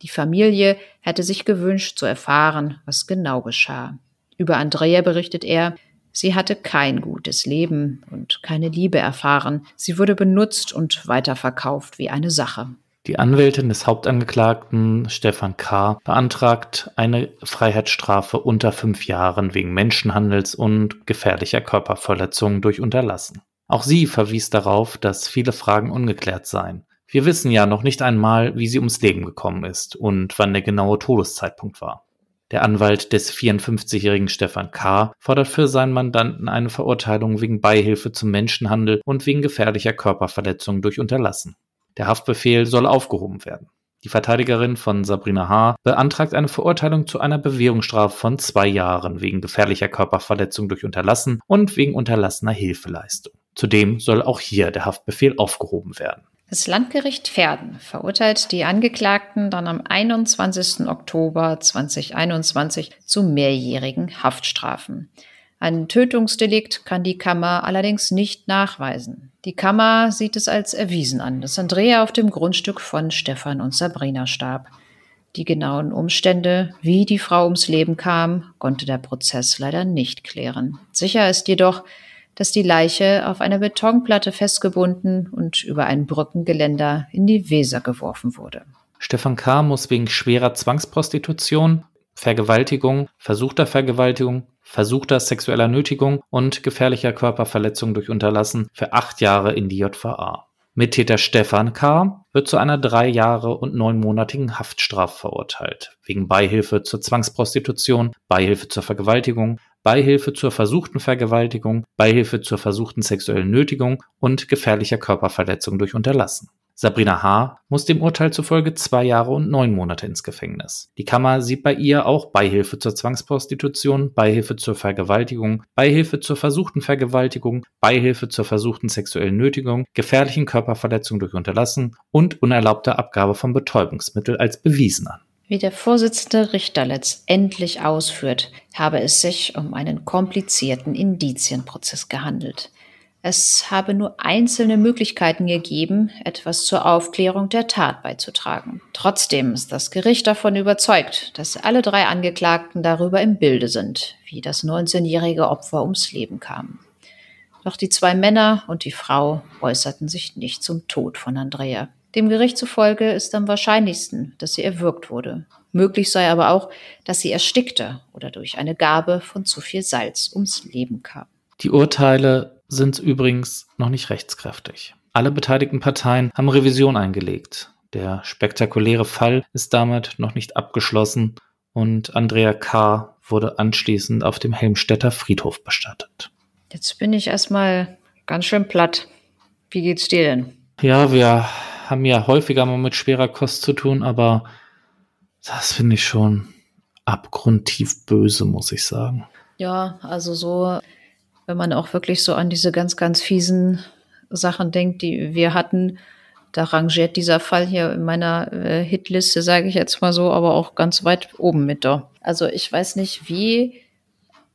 Die Familie hätte sich gewünscht zu erfahren, was genau geschah. Über Andrea berichtet er, sie hatte kein gutes Leben und keine Liebe erfahren. Sie wurde benutzt und weiterverkauft wie eine Sache. Die Anwältin des Hauptangeklagten Stefan K. beantragt eine Freiheitsstrafe unter fünf Jahren wegen Menschenhandels und gefährlicher Körperverletzung durch Unterlassen. Auch sie verwies darauf, dass viele Fragen ungeklärt seien. Wir wissen ja noch nicht einmal, wie sie ums Leben gekommen ist und wann der genaue Todeszeitpunkt war. Der Anwalt des 54-jährigen Stefan K. fordert für seinen Mandanten eine Verurteilung wegen Beihilfe zum Menschenhandel und wegen gefährlicher Körperverletzung durch Unterlassen. Der Haftbefehl soll aufgehoben werden. Die Verteidigerin von Sabrina H. beantragt eine Verurteilung zu einer Bewährungsstrafe von zwei Jahren wegen gefährlicher Körperverletzung durch Unterlassen und wegen unterlassener Hilfeleistung. Zudem soll auch hier der Haftbefehl aufgehoben werden. Das Landgericht Verden verurteilt die Angeklagten dann am 21. Oktober 2021 zu mehrjährigen Haftstrafen. Ein Tötungsdelikt kann die Kammer allerdings nicht nachweisen. Die Kammer sieht es als erwiesen an, dass Andrea auf dem Grundstück von Stefan und Sabrina starb. Die genauen Umstände, wie die Frau ums Leben kam, konnte der Prozess leider nicht klären. Sicher ist jedoch, dass die Leiche auf einer Betonplatte festgebunden und über ein Brückengeländer in die Weser geworfen wurde. Stefan K. muss wegen schwerer Zwangsprostitution, Vergewaltigung, versuchter Vergewaltigung versuchter sexueller Nötigung und gefährlicher Körperverletzung durch Unterlassen für acht Jahre in die JVA. Mittäter Stefan K. wird zu einer drei Jahre und neunmonatigen Haftstrafe verurteilt, wegen Beihilfe zur Zwangsprostitution, Beihilfe zur Vergewaltigung, Beihilfe zur versuchten Vergewaltigung, Beihilfe zur versuchten sexuellen Nötigung und gefährlicher Körperverletzung durch Unterlassen. Sabrina H. muss dem Urteil zufolge zwei Jahre und neun Monate ins Gefängnis. Die Kammer sieht bei ihr auch Beihilfe zur Zwangsprostitution, Beihilfe zur Vergewaltigung, Beihilfe zur versuchten Vergewaltigung, Beihilfe zur versuchten sexuellen Nötigung, gefährlichen Körperverletzung durch Unterlassen und unerlaubter Abgabe von Betäubungsmittel als bewiesen an. Wie der Vorsitzende Richter letztendlich ausführt, habe es sich um einen komplizierten Indizienprozess gehandelt. Es habe nur einzelne Möglichkeiten gegeben, etwas zur Aufklärung der Tat beizutragen. Trotzdem ist das Gericht davon überzeugt, dass alle drei Angeklagten darüber im Bilde sind, wie das 19-jährige Opfer ums Leben kam. Doch die zwei Männer und die Frau äußerten sich nicht zum Tod von Andrea. Dem Gericht zufolge ist am wahrscheinlichsten, dass sie erwürgt wurde. Möglich sei aber auch, dass sie erstickte oder durch eine Gabe von zu viel Salz ums Leben kam. Die Urteile sind übrigens noch nicht rechtskräftig. Alle beteiligten Parteien haben Revision eingelegt. Der spektakuläre Fall ist damit noch nicht abgeschlossen und Andrea K. wurde anschließend auf dem Helmstädter Friedhof bestattet. Jetzt bin ich erstmal ganz schön platt. Wie geht's dir denn? Ja, wir haben ja häufiger mal mit schwerer Kost zu tun, aber das finde ich schon abgrundtief böse, muss ich sagen. Ja, also so wenn man auch wirklich so an diese ganz, ganz fiesen Sachen denkt, die wir hatten, da rangiert dieser Fall hier in meiner äh, Hitliste, sage ich jetzt mal so, aber auch ganz weit oben mit da. Also ich weiß nicht, wie,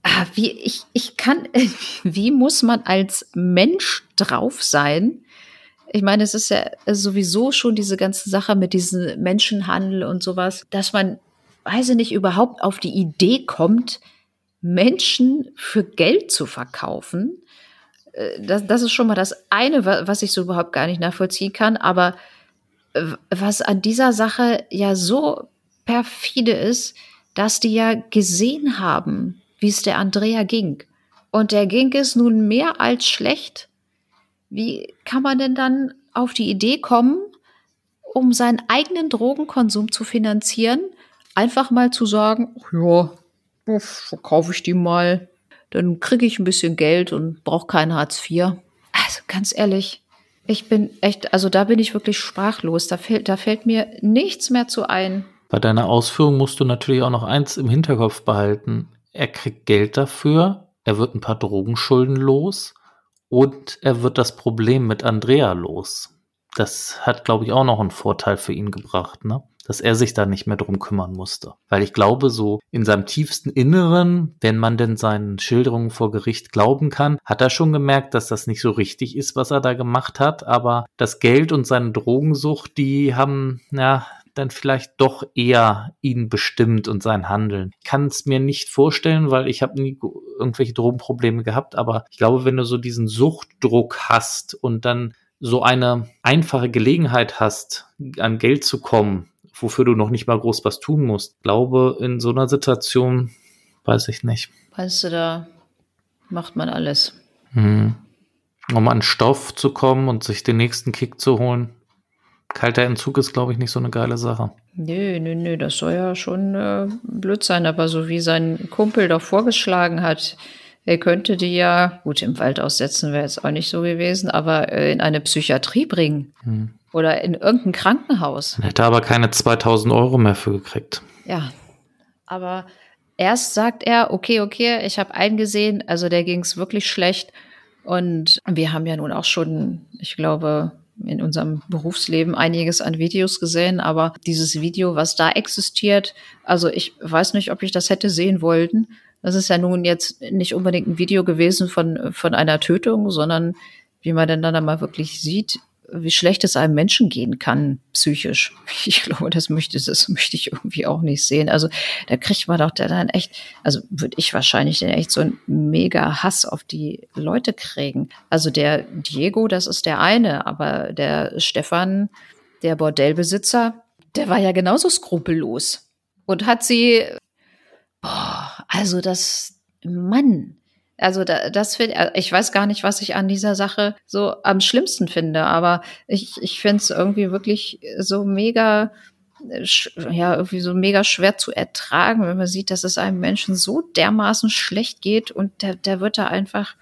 ah, wie ich, ich kann, [laughs] wie muss man als Mensch drauf sein? Ich meine, es ist ja sowieso schon diese ganze Sache mit diesem Menschenhandel und sowas, dass man, weiß ich nicht, überhaupt auf die Idee kommt, Menschen für Geld zu verkaufen. Äh, das, das ist schon mal das eine, was ich so überhaupt gar nicht nachvollziehen kann. Aber was an dieser Sache ja so perfide ist, dass die ja gesehen haben, wie es der Andrea ging. Und der ging es nun mehr als schlecht. Wie kann man denn dann auf die Idee kommen, um seinen eigenen Drogenkonsum zu finanzieren, einfach mal zu sagen, ja, verkaufe ich die mal, dann kriege ich ein bisschen Geld und brauche kein Hartz IV. Also ganz ehrlich, ich bin echt, also da bin ich wirklich sprachlos. Da fällt, da fällt mir nichts mehr zu ein. Bei deiner Ausführung musst du natürlich auch noch eins im Hinterkopf behalten. Er kriegt Geld dafür, er wird ein paar Drogenschulden los und er wird das Problem mit Andrea los. Das hat, glaube ich, auch noch einen Vorteil für ihn gebracht, ne? Dass er sich da nicht mehr drum kümmern musste. Weil ich glaube, so in seinem tiefsten Inneren, wenn man denn seinen Schilderungen vor Gericht glauben kann, hat er schon gemerkt, dass das nicht so richtig ist, was er da gemacht hat. Aber das Geld und seine Drogensucht, die haben, ja, dann vielleicht doch eher ihn bestimmt und sein Handeln. Ich kann es mir nicht vorstellen, weil ich habe nie irgendwelche Drogenprobleme gehabt, aber ich glaube, wenn du so diesen Suchtdruck hast und dann so eine einfache Gelegenheit hast, an Geld zu kommen, wofür du noch nicht mal groß was tun musst. Glaube, in so einer Situation, weiß ich nicht. Weißt du, da macht man alles. Mhm. Um an Stoff zu kommen und sich den nächsten Kick zu holen, Kalter Entzug ist, glaube ich, nicht so eine geile Sache. Nö, nö, nö, das soll ja schon äh, blöd sein, aber so wie sein Kumpel doch vorgeschlagen hat, er könnte die ja, gut, im Wald aussetzen wäre jetzt auch nicht so gewesen, aber äh, in eine Psychiatrie bringen. Hm. Oder in irgendein Krankenhaus. Dann hätte aber keine 2000 Euro mehr für gekriegt. Ja, aber erst sagt er, okay, okay, ich habe eingesehen, also der ging es wirklich schlecht. Und wir haben ja nun auch schon, ich glaube, in unserem Berufsleben einiges an Videos gesehen, aber dieses Video, was da existiert, also ich weiß nicht, ob ich das hätte sehen wollen. Das ist ja nun jetzt nicht unbedingt ein Video gewesen von, von einer Tötung, sondern wie man denn dann mal wirklich sieht, wie schlecht es einem Menschen gehen kann, psychisch. [laughs] Ich glaube, das möchte, das möchte ich irgendwie auch nicht sehen. Also da kriegt man doch dann echt, also würde ich wahrscheinlich dann echt so einen mega Hass auf die Leute kriegen. Also der Diego, das ist der eine, aber der Stefan, der Bordellbesitzer, der war ja genauso skrupellos und hat sie, boah, also das, Mann, also da, das finde äh, ich weiß gar nicht, was ich an dieser Sache so am schlimmsten finde, aber ich, ich finde es irgendwie wirklich so mega, äh, ja, irgendwie so mega schwer zu ertragen, wenn man sieht, dass es einem Menschen so dermaßen schlecht geht und der, der wird da einfach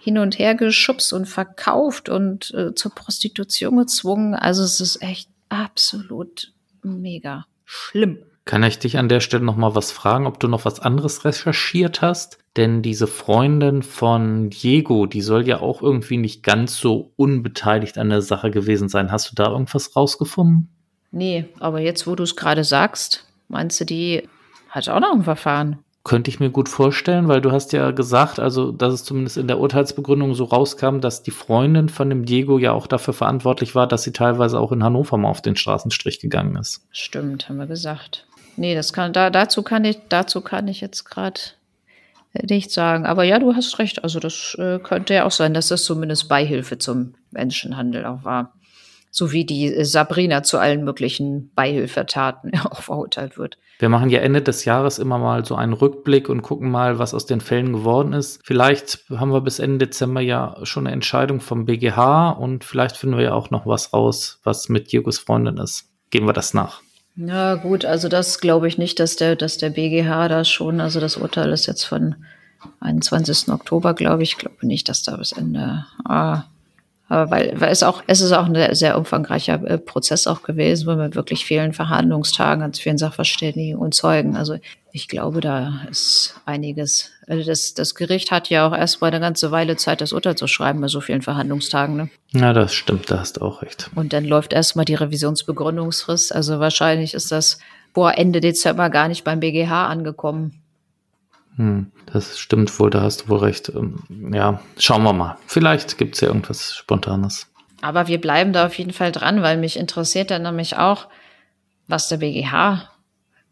hin und her geschubst und verkauft und äh, zur Prostitution gezwungen. Also es ist echt absolut mega schlimm. Kann ich dich an der Stelle noch mal was fragen, ob du noch was anderes recherchiert hast? Denn diese Freundin von Diego, die soll ja auch irgendwie nicht ganz so unbeteiligt an der Sache gewesen sein. Hast du da irgendwas rausgefunden? Nee, aber jetzt, wo du es gerade sagst, meinst du, die hat auch noch ein Verfahren? Könnte ich mir gut vorstellen, weil du hast ja gesagt, also dass es zumindest in der Urteilsbegründung so rauskam, dass die Freundin von dem Diego ja auch dafür verantwortlich war, dass sie teilweise auch in Hannover mal auf den Straßenstrich gegangen ist. Stimmt, haben wir gesagt. Nee, das kann, da, dazu kann ich, dazu kann ich jetzt gerade äh, nicht sagen. Aber ja, du hast recht. Also das äh, könnte ja auch sein, dass das zumindest Beihilfe zum Menschenhandel auch war. So wie die äh, Sabrina zu allen möglichen Beihilfetaten [laughs] auch verurteilt wird. Wir machen ja Ende des Jahres immer mal so einen Rückblick und gucken mal, was aus den Fällen geworden ist. Vielleicht haben wir bis Ende Dezember ja schon eine Entscheidung vom BGH und vielleicht finden wir ja auch noch was raus, was mit Diegos Freundin ist. Geben wir das nach. Ja, gut, also das glaube ich nicht, dass der, dass der BGH da schon, also das Urteil ist jetzt von 21. Oktober, glaube ich. Ich glaube nicht, dass da bis Ende. Ah, aber weil, weil es auch, es ist auch ein sehr umfangreicher äh, Prozess auch gewesen, wo mit wirklich vielen Verhandlungstagen, ganz vielen Sachverständigen und Zeugen. Also ich glaube, da ist einiges. Also das, das Gericht hat ja auch erst mal eine ganze Weile Zeit, das Urteil zu schreiben bei so vielen Verhandlungstagen. Ne? Ja, das stimmt, da hast du auch recht. Und dann läuft erst mal die Revisionsbegründungsfrist. Also wahrscheinlich ist das vor Ende Dezember gar nicht beim BGH angekommen. Hm, das stimmt wohl, da hast du wohl recht. Ähm, ja, schauen wir mal. Vielleicht gibt es ja irgendwas Spontanes. Aber wir bleiben da auf jeden Fall dran, weil mich interessiert dann nämlich auch, was der BGH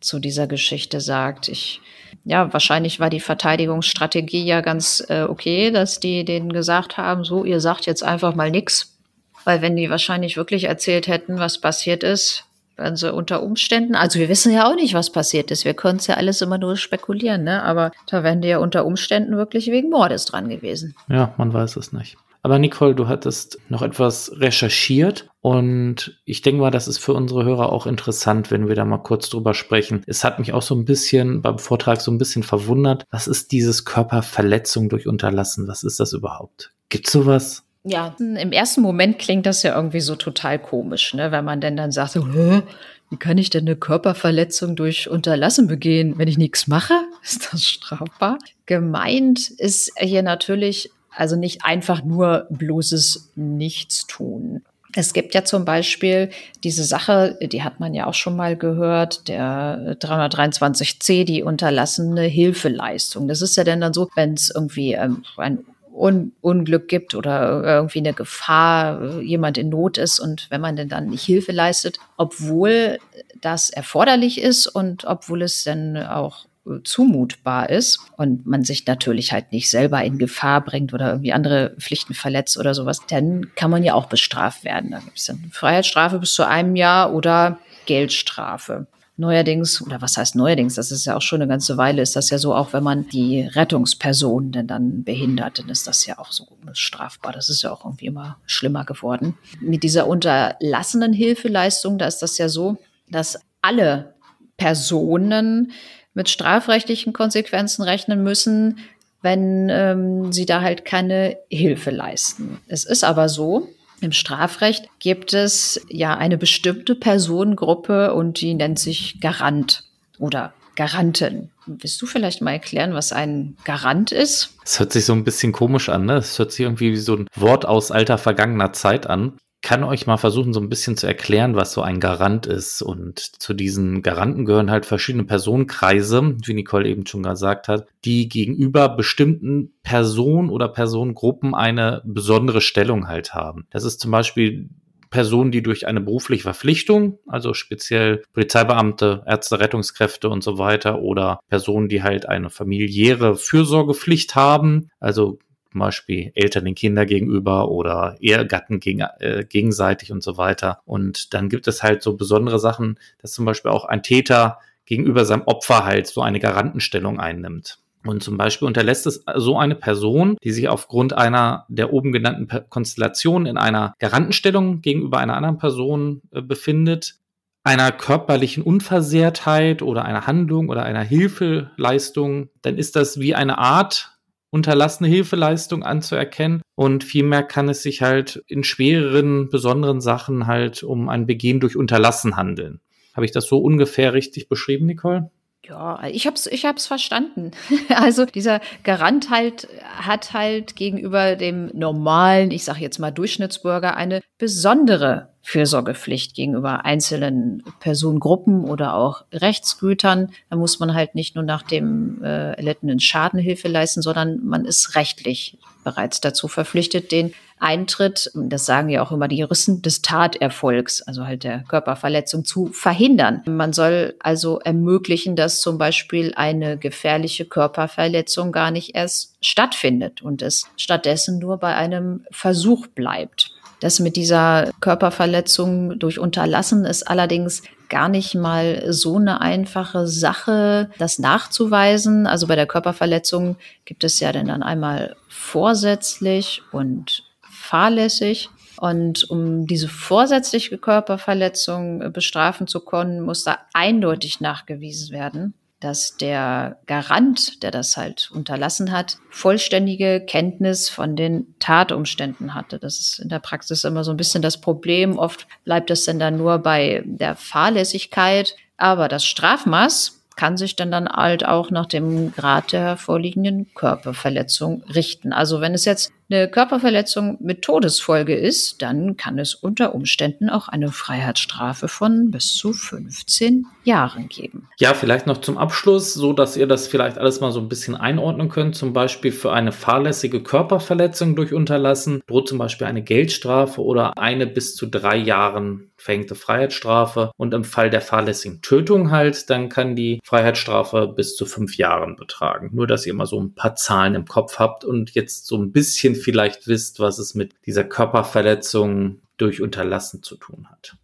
zu dieser Geschichte sagt. Ich, ja, wahrscheinlich war die Verteidigungsstrategie ja ganz äh, okay, dass die denen gesagt haben, so, ihr sagt jetzt einfach mal nichts. Weil wenn die wahrscheinlich wirklich erzählt hätten, was passiert ist, also unter Umständen, also wir wissen ja auch nicht, was passiert ist. Wir können es ja alles immer nur spekulieren, ne? Aber da wären die ja unter Umständen wirklich wegen Mordes dran gewesen. Ja, man weiß es nicht. Aber Nicole, du hattest noch etwas recherchiert und ich denke mal, das ist für unsere Hörer auch interessant, wenn wir da mal kurz drüber sprechen. Es hat mich auch so ein bisschen beim Vortrag so ein bisschen verwundert. Was ist dieses Körperverletzung durch Unterlassen? Was ist das überhaupt? Gibt's sowas? Ja, im ersten Moment klingt das ja irgendwie so total komisch, ne? wenn man denn dann sagt, so, wie kann ich denn eine Körperverletzung durch Unterlassen begehen, wenn ich nichts mache? [laughs] Ist das strafbar? Gemeint ist hier natürlich also nicht einfach nur bloßes Nichtstun. Es gibt ja zum Beispiel diese Sache, die hat man ja auch schon mal gehört, der 323c, die unterlassene Hilfeleistung. Das ist ja dann, dann so, wenn es irgendwie ähm, ein Un Unglück gibt oder irgendwie eine Gefahr, jemand in Not ist und wenn man denn dann nicht Hilfe leistet, obwohl das erforderlich ist und obwohl es dann auch zumutbar ist und man sich natürlich halt nicht selber in Gefahr bringt oder irgendwie andere Pflichten verletzt oder sowas, dann kann man ja auch bestraft werden. Da gibt es dann Freiheitsstrafe bis zu einem Jahr oder Geldstrafe. Neuerdings, oder was heißt neuerdings, das ist ja auch schon eine ganze Weile, ist das ja so, auch wenn man die Rettungsperson denn dann behindert, dann ist das ja auch so strafbar. Das ist ja auch irgendwie immer schlimmer geworden. Mit dieser unterlassenen Hilfeleistung, da ist das ja so, dass alle Personen mit strafrechtlichen Konsequenzen rechnen müssen, wenn ähm, sie da halt keine Hilfe leisten. Es ist aber so, im Strafrecht gibt es ja eine bestimmte Personengruppe und die nennt sich Garant oder Garanten. Willst du vielleicht mal erklären, was ein Garant ist? Es hört sich so ein bisschen komisch an, ne? Hört sich irgendwie wie so ein Wort aus alter vergangener Zeit an kann euch mal versuchen, so ein bisschen zu erklären, was so ein Garant ist. Und zu diesen Garanten gehören halt verschiedene Personenkreise, wie Nicole eben schon gesagt hat, die gegenüber bestimmten Personen oder Personengruppen eine besondere Stellung halt haben. Das ist zum Beispiel Personen, die durch eine berufliche Verpflichtung, also speziell Polizeibeamte, Ärzte, Rettungskräfte und so weiter, oder Personen, die halt eine familiäre Fürsorgepflicht haben, also zum Beispiel Eltern den Kindern gegenüber oder Ehegatten gegen, äh, gegenseitig und so weiter. Und dann gibt es halt so besondere Sachen, dass zum Beispiel auch ein Täter gegenüber seinem Opfer halt so eine Garantenstellung einnimmt. Und zum Beispiel unterlässt es so eine Person, die sich aufgrund einer der oben genannten Konstellationen in einer Garantenstellung gegenüber einer anderen Person äh, befindet, einer körperlichen Unversehrtheit oder einer Handlung oder einer Hilfeleistung, dann ist das wie eine Art unterlassene Hilfeleistung anzuerkennen. Und vielmehr kann es sich halt in schwereren, besonderen Sachen halt um ein Begehen durch Unterlassen handeln. Habe ich das so ungefähr richtig beschrieben, Nicole? Ja, ich hab's, ich hab's verstanden. [laughs] Also dieser Garant halt hat halt gegenüber dem normalen, ich sage jetzt mal Durchschnittsbürger, eine besondere Fürsorgepflicht gegenüber einzelnen Personengruppen oder auch Rechtsgütern. Da muss man halt nicht nur nach dem äh, erlittenen Schaden Hilfe leisten, sondern man ist rechtlich bereits dazu verpflichtet, den Eintritt, das sagen ja auch immer die Juristen, des Taterfolgs, also halt der Körperverletzung zu verhindern. Man soll also ermöglichen, dass zum Beispiel eine gefährliche Körperverletzung gar nicht erst stattfindet und es stattdessen nur bei einem Versuch bleibt. Das mit dieser Körperverletzung durch Unterlassen ist allerdings gar nicht mal so eine einfache Sache, das nachzuweisen. Also bei der Körperverletzung gibt es ja dann einmal vorsätzlich und fahrlässig. Und um diese vorsätzliche Körperverletzung bestrafen zu können, muss da eindeutig nachgewiesen werden, dass der Garant, der das halt unterlassen hat, vollständige Kenntnis von den Tatumständen hatte. Das ist in der Praxis immer so ein bisschen das Problem. Oft bleibt es denn dann nur bei der Fahrlässigkeit. Aber das Strafmaß kann sich dann dann halt auch nach dem Grad der vorliegenden Körperverletzung richten. Also wenn es jetzt eine Körperverletzung mit Todesfolge ist, dann kann es unter Umständen auch eine Freiheitsstrafe von bis zu 15 Jahren geben. Ja, vielleicht noch zum Abschluss, so dass ihr das vielleicht alles mal so ein bisschen einordnen könnt. Zum Beispiel für eine fahrlässige Körperverletzung durch Unterlassen droht zum Beispiel eine Geldstrafe oder eine bis zu drei Jahren verhängte Freiheitsstrafe. Und im Fall der fahrlässigen Tötung halt, dann kann die Freiheitsstrafe bis zu fünf Jahren betragen. Nur, dass ihr mal so ein paar Zahlen im Kopf habt und jetzt so ein bisschen vielleicht wisst, was es mit dieser Körperverletzung durch Unterlassen zu tun hat.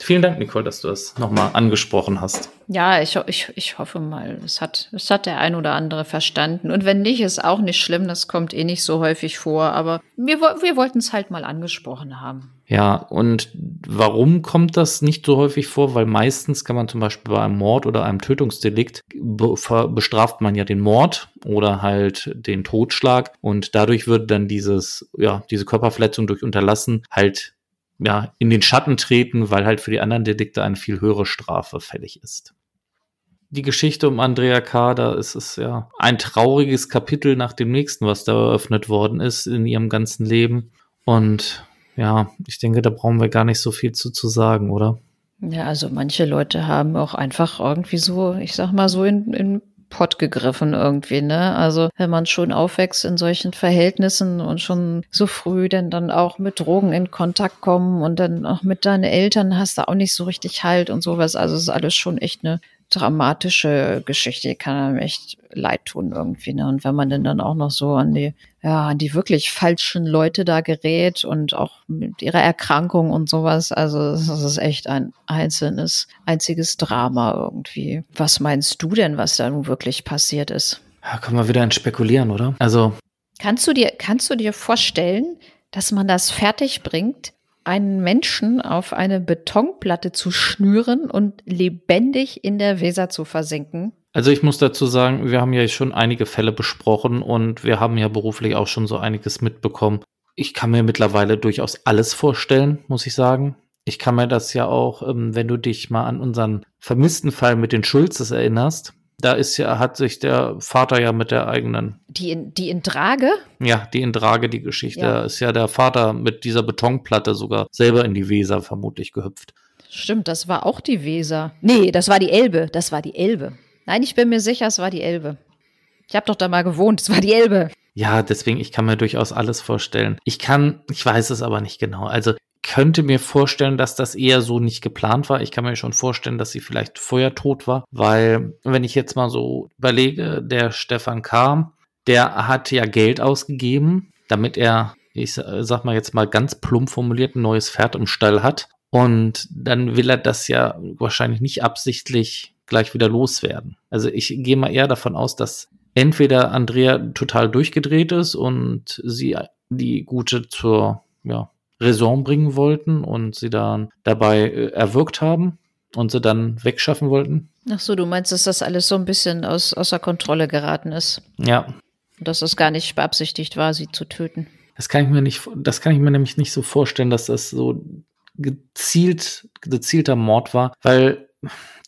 Vielen Dank, Nicole, dass du das nochmal angesprochen hast. Ja, ich, ich, ich hoffe mal, es hat, es hat der ein oder andere verstanden. Und wenn nicht, ist auch nicht schlimm, das kommt eh nicht so häufig vor. Aber wir, wir wollten es halt mal angesprochen haben. Ja, und warum kommt das nicht so häufig vor? Weil meistens kann man zum Beispiel bei einem Mord oder einem Tötungsdelikt be bestraft man ja den Mord oder halt den Totschlag und dadurch wird dann dieses, ja, diese Körperverletzung durch Unterlassen halt ja, in den Schatten treten, weil halt für die anderen Delikte eine viel höhere Strafe fällig ist. Die Geschichte um Andrea K., da ist es ja ein trauriges Kapitel nach dem nächsten, was da eröffnet worden ist in ihrem ganzen Leben. Und ja, ich denke, da brauchen wir gar nicht so viel zu, zu sagen, oder? Ja, also manche Leute haben auch einfach irgendwie so, ich sag mal so in, in Pott gegriffen irgendwie, ne? Also wenn man schon aufwächst in solchen Verhältnissen und schon so früh dann dann auch mit Drogen in Kontakt kommen und dann auch mit deinen Eltern hast du auch nicht so richtig Halt und sowas. Also es ist alles schon echt eine dramatische Geschichte, die kann einem echt leid tun irgendwie. Ne? Und wenn man denn dann auch noch so an die, ja, an die wirklich falschen Leute da gerät und auch mit ihrer Erkrankung und sowas, also das ist echt ein einzelnes, einziges Drama irgendwie. Was meinst du denn, was da nun wirklich passiert ist? Ja, können wir wieder ins Spekulieren, oder? Also. Kannst du dir, kannst du dir vorstellen, dass man das fertig bringt, einen Menschen auf eine Betonplatte zu schnüren und lebendig in der Weser zu versenken? Also ich muss dazu sagen, wir haben ja schon einige Fälle besprochen und wir haben ja beruflich auch schon so einiges mitbekommen. Ich kann mir mittlerweile durchaus alles vorstellen, muss ich sagen. Ich kann mir das ja auch, ähm, wenn du dich mal an unseren vermissten Fall mit den Schulzes erinnerst, da ist ja, hat sich der Vater ja mit der eigenen. Die in, die in Drage? Ja, die in Drage, die Geschichte. Ja. Da ist ja der Vater mit dieser Betonplatte sogar selber in die Weser vermutlich gehüpft. Stimmt, das war auch die Weser. Nee, das war die Elbe. Das war die Elbe. Nein, ich bin mir sicher, es war die Elbe. Ich habe doch da mal gewohnt, es war die Elbe. Ja, deswegen, ich kann mir durchaus alles vorstellen. Ich kann, ich weiß es aber nicht genau. Also könnte mir vorstellen, dass das eher so nicht geplant war. Ich kann mir schon vorstellen, dass sie vielleicht vorher tot war, weil wenn ich jetzt mal so überlege, der Stefan K., der hat ja Geld ausgegeben, damit er, ich sag mal jetzt mal ganz plump formuliert, ein neues Pferd im Stall hat. Und dann will er das ja wahrscheinlich nicht absichtlich gleich wieder loswerden. Also ich gehe mal eher davon aus, dass entweder Andrea total durchgedreht ist und sie die Gute zur ja, Raison bringen wollten und sie dann dabei äh, erwürgt haben und sie dann wegschaffen wollten. Ach so, du meinst, dass das alles so ein bisschen aus, außer Kontrolle geraten ist? Ja. Und dass es gar nicht beabsichtigt war, sie zu töten. Das kann ich mir nicht, das kann ich mir nämlich nicht so vorstellen, dass das so gezielt, gezielter Mord war, weil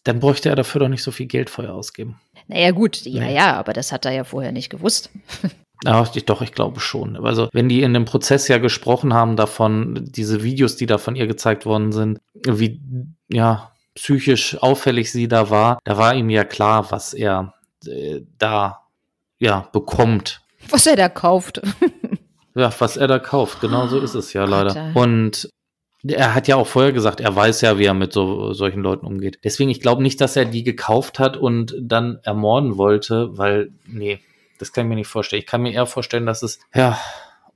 dann bräuchte er dafür doch nicht so viel Geld vorher ausgeben. Naja, gut, ja, ja, aber das hat er ja vorher nicht gewusst. [laughs] Ja, doch, ich glaube schon. Also, wenn die in dem Prozess ja gesprochen haben davon, diese Videos, die da von ihr gezeigt worden sind, wie, ja, psychisch auffällig sie da war, da war ihm ja klar, was er äh, da, ja, bekommt. Was er da kauft. [laughs] ja, was er da kauft, genau so ist es ja leider. Und er hat ja auch vorher gesagt, er weiß ja, wie er mit so solchen Leuten umgeht. Deswegen, ich glaube nicht, dass er die gekauft hat und dann ermorden wollte, weil, nee, das kann ich mir nicht vorstellen. Ich kann mir eher vorstellen, dass es, ja,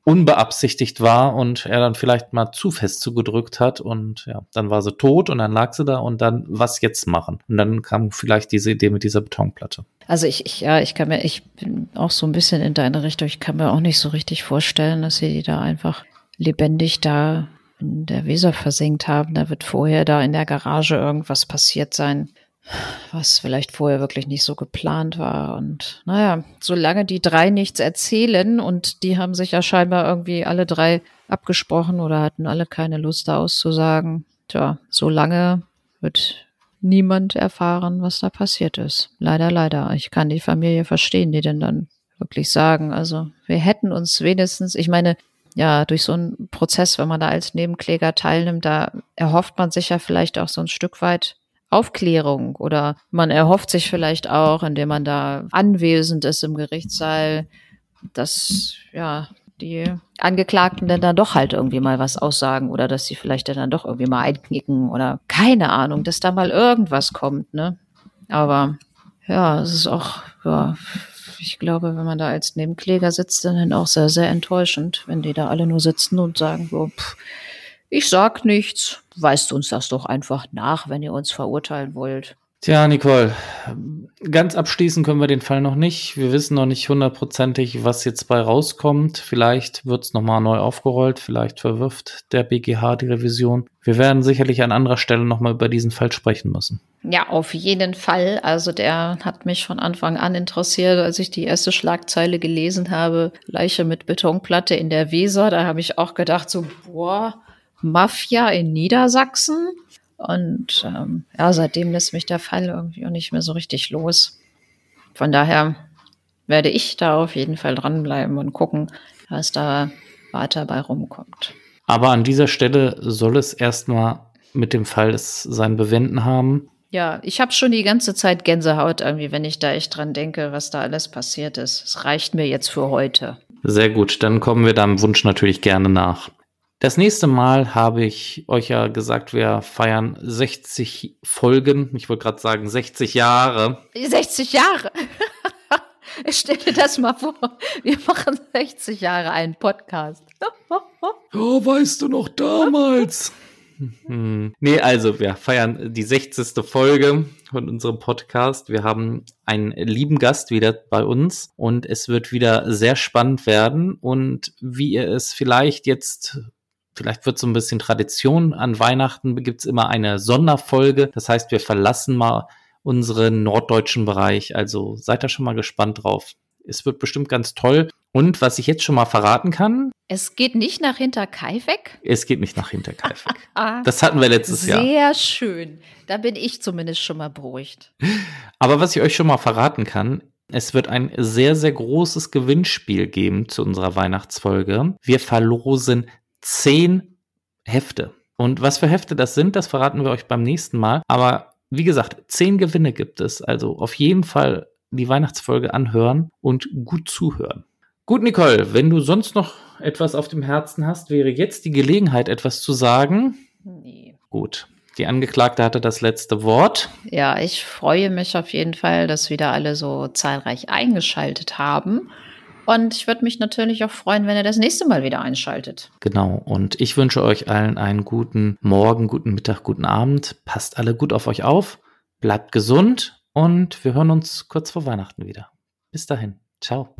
unbeabsichtigt war und er dann vielleicht mal zu fest zugedrückt hat und ja, dann war sie tot und dann lag sie da und dann was jetzt machen? Und dann kam vielleicht diese Idee mit dieser Betonplatte. Also ich, ich ja, ich kann mir, ich bin auch so ein bisschen in deine Richtung. Ich kann mir auch nicht so richtig vorstellen, dass sie da einfach lebendig da in der Weser versenkt haben. Da wird vorher da in der Garage irgendwas passiert sein was vielleicht vorher wirklich nicht so geplant war. Und naja, solange die drei nichts erzählen und die haben sich ja scheinbar irgendwie alle drei abgesprochen oder hatten alle keine Lust da auszusagen, tja, solange wird niemand erfahren, was da passiert ist. Leider, leider. Ich kann die Familie verstehen, die denn dann wirklich sagen, also wir hätten uns wenigstens, ich meine, ja, durch so einen Prozess, wenn man da als Nebenkläger teilnimmt, da erhofft man sich ja vielleicht auch so ein Stück weit Aufklärung oder man erhofft sich vielleicht auch, indem man da anwesend ist im Gerichtssaal, dass ja die Angeklagten dann, dann doch halt irgendwie mal was aussagen oder dass sie vielleicht dann doch irgendwie mal einknicken oder keine Ahnung, dass da mal irgendwas kommt, ne? Aber ja, es ist auch, ja, ich glaube, wenn man da als Nebenkläger sitzt, dann auch sehr, sehr enttäuschend, wenn die da alle nur sitzen und sagen, so, pff, ich sag nichts, weist uns das doch einfach nach, wenn ihr uns verurteilen wollt. Tja, Nicole, ganz abschließen können wir den Fall noch nicht. Wir wissen noch nicht hundertprozentig, was jetzt bei rauskommt. Vielleicht wird es nochmal neu aufgerollt, vielleicht verwirft der BGH die Revision. Wir werden sicherlich an anderer Stelle nochmal über diesen Fall sprechen müssen. Ja, auf jeden Fall. Also der hat mich von Anfang an interessiert, als ich die erste Schlagzeile gelesen habe. Leiche mit Betonplatte in der Weser. Da habe ich auch gedacht, so, boah, Mafia in Niedersachsen. Und ähm, ja, seitdem lässt mich der Fall irgendwie auch nicht mehr so richtig los. Von daher werde ich da auf jeden Fall dranbleiben und gucken, was da weiter bei rumkommt. Aber an dieser Stelle soll es erstmal mit dem Fall sein Bewenden haben. Ja, ich habe schon die ganze Zeit Gänsehaut irgendwie, wenn ich da echt dran denke, was da alles passiert ist. Es reicht mir jetzt für heute. Sehr gut, dann kommen wir deinem Wunsch natürlich gerne nach. Das nächste Mal habe ich euch ja gesagt, wir feiern 60 Folgen. Ich wollte gerade sagen 60 Jahre. 60 Jahre. [laughs] Ich stelle das mal vor. Wir machen 60 Jahre einen Podcast. [laughs] Oh, weißt du noch damals? Hm. [laughs] Nee, also wir feiern die 60. Folge von unserem Podcast. Wir haben einen lieben Gast wieder bei uns und es wird wieder sehr spannend werden. Und wie ihr es vielleicht jetzt, vielleicht wird so ein bisschen Tradition an Weihnachten, gibt es immer eine Sonderfolge. Das heißt, wir verlassen mal unseren norddeutschen Bereich. Also seid da schon mal gespannt drauf. Es wird bestimmt ganz toll. Und was ich jetzt schon mal verraten kann. Es geht nicht nach Hinterkaifeck? Es geht nicht nach Hinterkaifeck. [laughs] das hatten wir letztes Sehr Jahr. Sehr schön. Da bin ich zumindest schon mal beruhigt. Aber was ich euch schon mal verraten kann, es wird ein sehr, sehr großes Gewinnspiel geben zu unserer Weihnachtsfolge. Wir verlosen zehn Hefte. Und was für Hefte das sind, das verraten wir euch beim nächsten Mal. Aber wie gesagt, zehn Gewinne gibt es. Also auf jeden Fall die Weihnachtsfolge anhören und gut zuhören. Gut, Nicole, wenn du sonst noch etwas auf dem Herzen hast, wäre jetzt die Gelegenheit, etwas zu sagen. Nee. Gut. Die Angeklagte hatte das letzte Wort. Ja, ich freue mich auf jeden Fall, dass wieder alle so zahlreich eingeschaltet haben. Und ich würde mich natürlich auch freuen, wenn ihr das nächste Mal wieder einschaltet. Genau. Und ich wünsche euch allen einen guten Morgen, guten Mittag, guten Abend. Passt alle gut auf euch auf. Bleibt gesund und wir hören uns kurz vor Weihnachten wieder. Bis dahin. Ciao.